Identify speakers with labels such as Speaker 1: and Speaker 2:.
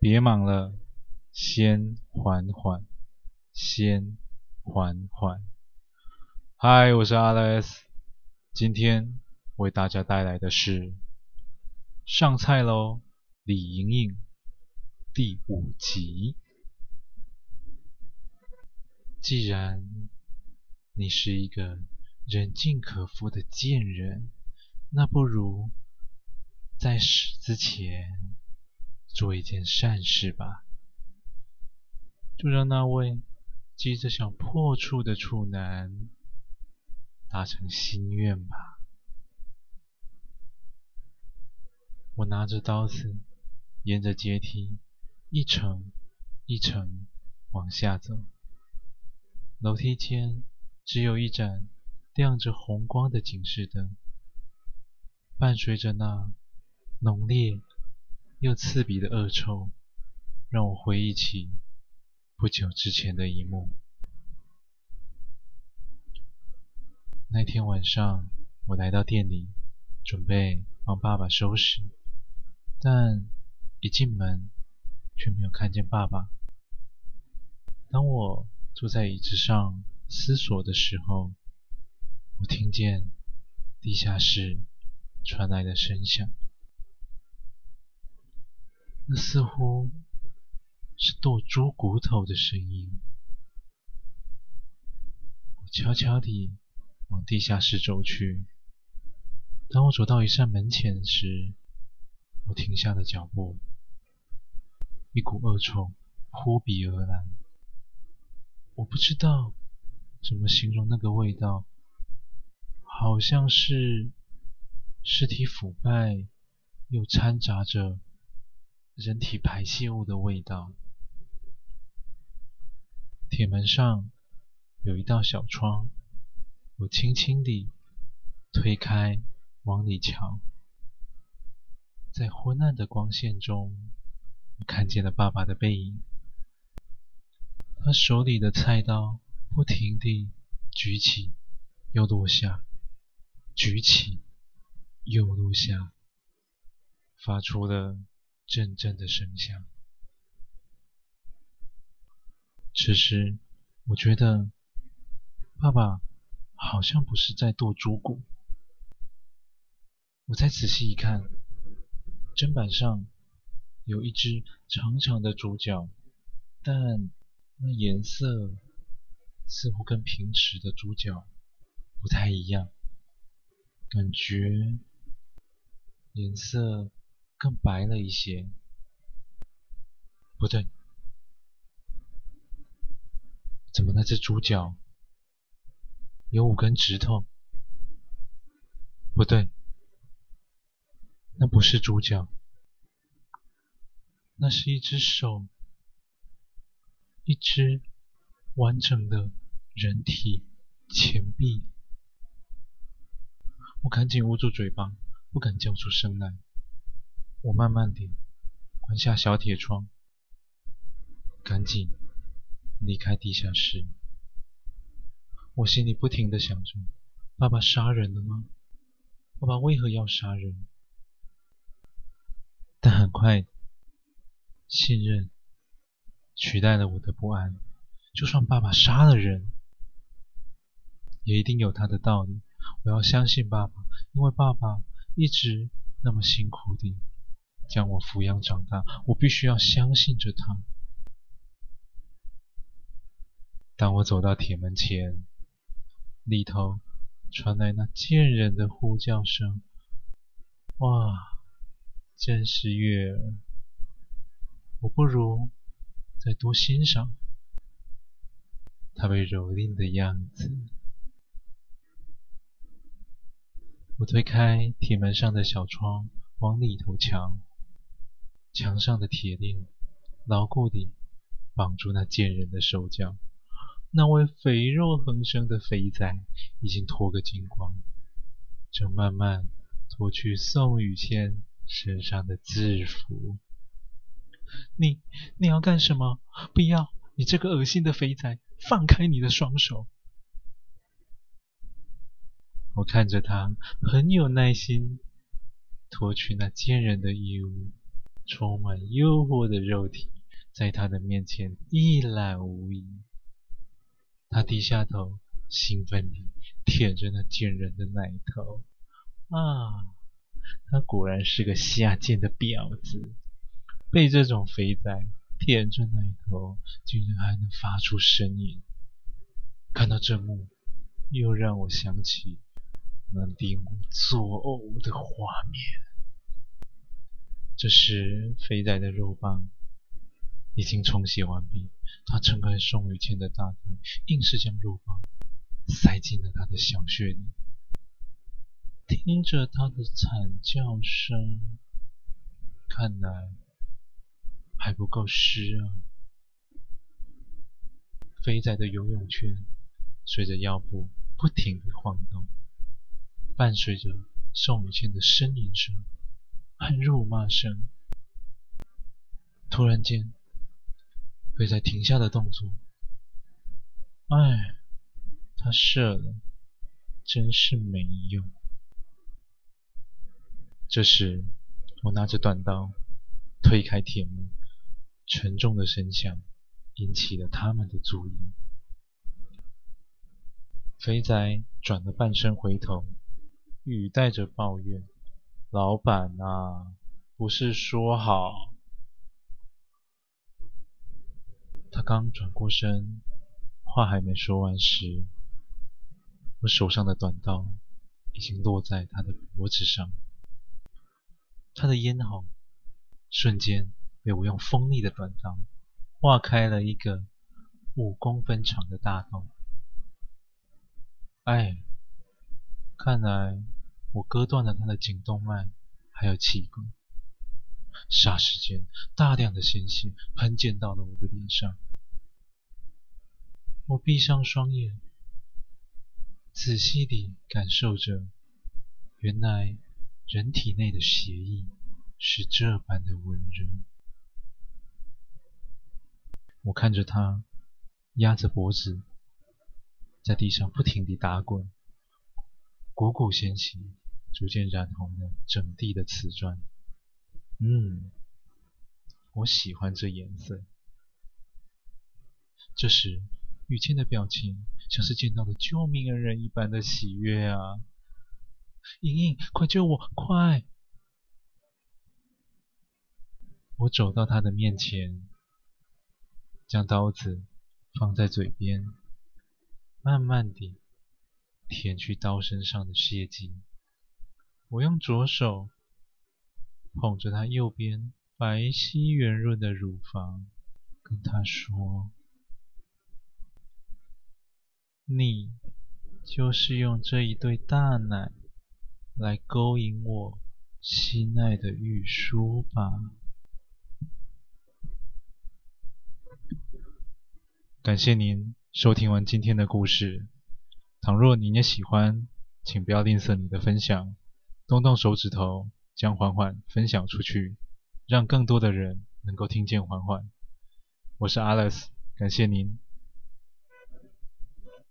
Speaker 1: 别忙了，先缓缓，先缓缓。嗨，我是 Alex，今天为大家带来的是上菜喽，李莹莹第五集。既然你是一个人尽可夫的贱人，那不如在死之前做一件善事吧，就让那位急着想破处的处男达成心愿吧。我拿着刀子，沿着阶梯一层一层往下走。楼梯间只有一盏亮着红光的警示灯，伴随着那浓烈又刺鼻的恶臭，让我回忆起不久之前的一幕。那天晚上，我来到店里，准备帮爸爸收拾，但一进门却没有看见爸爸。当我坐在椅子上思索的时候，我听见地下室传来的声响，那似乎是剁猪骨头的声音。我悄悄地往地下室走去。当我走到一扇门前时，我停下了脚步，一股恶臭扑鼻而来。我不知道怎么形容那个味道，好像是尸体腐败又掺杂着人体排泄物的味道。铁门上有一道小窗，我轻轻地推开，往里瞧，在昏暗的光线中，我看见了爸爸的背影。他手里的菜刀不停地举起，又落下，举起，又落下，发出了阵阵的声响。此时，我觉得爸爸好像不是在剁猪骨。我再仔细一看，砧板上有一只长长的猪脚，但……那颜色似乎跟平时的猪脚不太一样，感觉颜色更白了一些。不对，怎么那只猪脚有五根指头？不对，那不是猪脚，那是一只手。一只完整的人体前臂，我赶紧捂住嘴巴，不敢叫出声来。我慢慢地关下小铁窗，赶紧离开地下室。我心里不停地想着：爸爸杀人了吗？爸爸为何要杀人？但很快，信任。取代了我的不安。就算爸爸杀了人，也一定有他的道理。我要相信爸爸，因为爸爸一直那么辛苦地将我抚养长大，我必须要相信着他。当我走到铁门前，里头传来那贱人的呼叫声。哇，真是悦耳！我不如。再多欣赏他被蹂躏的样子。我推开铁门上的小窗，往里头瞧，墙上的铁链牢固地绑住那贱人的手脚。那位肥肉横生的肥仔已经脱个精光，正慢慢脱去宋雨倩身上的制服。你你要干什么？不要！你这个恶心的肥仔，放开你的双手！我看着他很有耐心脱去那贱人的衣物，充满诱惑的肉体在他的面前一览无遗。他低下头，兴奋地舔着那贱人的奶头。啊，他果然是个下贱的婊子，被这种肥仔舔着奶头，竟然还能发出声音。看到这幕，又让我想起那令我作呕的画面。这时，肥仔的肉棒已经冲洗完毕，他撑开宋雨倩的大腿，硬是将肉棒塞进了她的小穴里。听着她的惨叫声，看来还不够湿啊！肥仔的游泳圈随着腰部不停地晃动，伴随着宋雨倩的呻吟声。和辱骂声。突然间，肥仔停下的动作。哎，他射了，真是没用。这时，我拿着短刀推开铁门，沉重的声响引起了他们的注意。肥仔转了半身回头，语带着抱怨。老板啊，不是说好……他刚转过身，话还没说完时，我手上的短刀已经落在他的脖子上，他的咽喉瞬间被我用锋利的短刀划开了一个五公分长的大洞。哎，看来……我割断了他的颈动脉，还有气管。霎时间，大量的鲜血喷溅到了我的脸上。我闭上双眼，仔细地感受着，原来人体内的血液是这般的温热。我看着他压着脖子，在地上不停地打滚。股股鲜血逐渐染红了整地的瓷砖。嗯，我喜欢这颜色。这时，雨倩的表情像是见到了救命恩人一般的喜悦啊！莹莹，快救我，快！我走到她的面前，将刀子放在嘴边，慢慢地。舔去刀身上的血迹，我用左手捧着她右边白皙圆润的乳房，跟她说：“你就是用这一对大奶来勾引我心爱的玉书吧？”感谢您收听完今天的故事。倘若你也喜欢，请不要吝啬你的分享，动动手指头，将缓缓分享出去，让更多的人能够听见缓缓。我是 Alice，感谢您。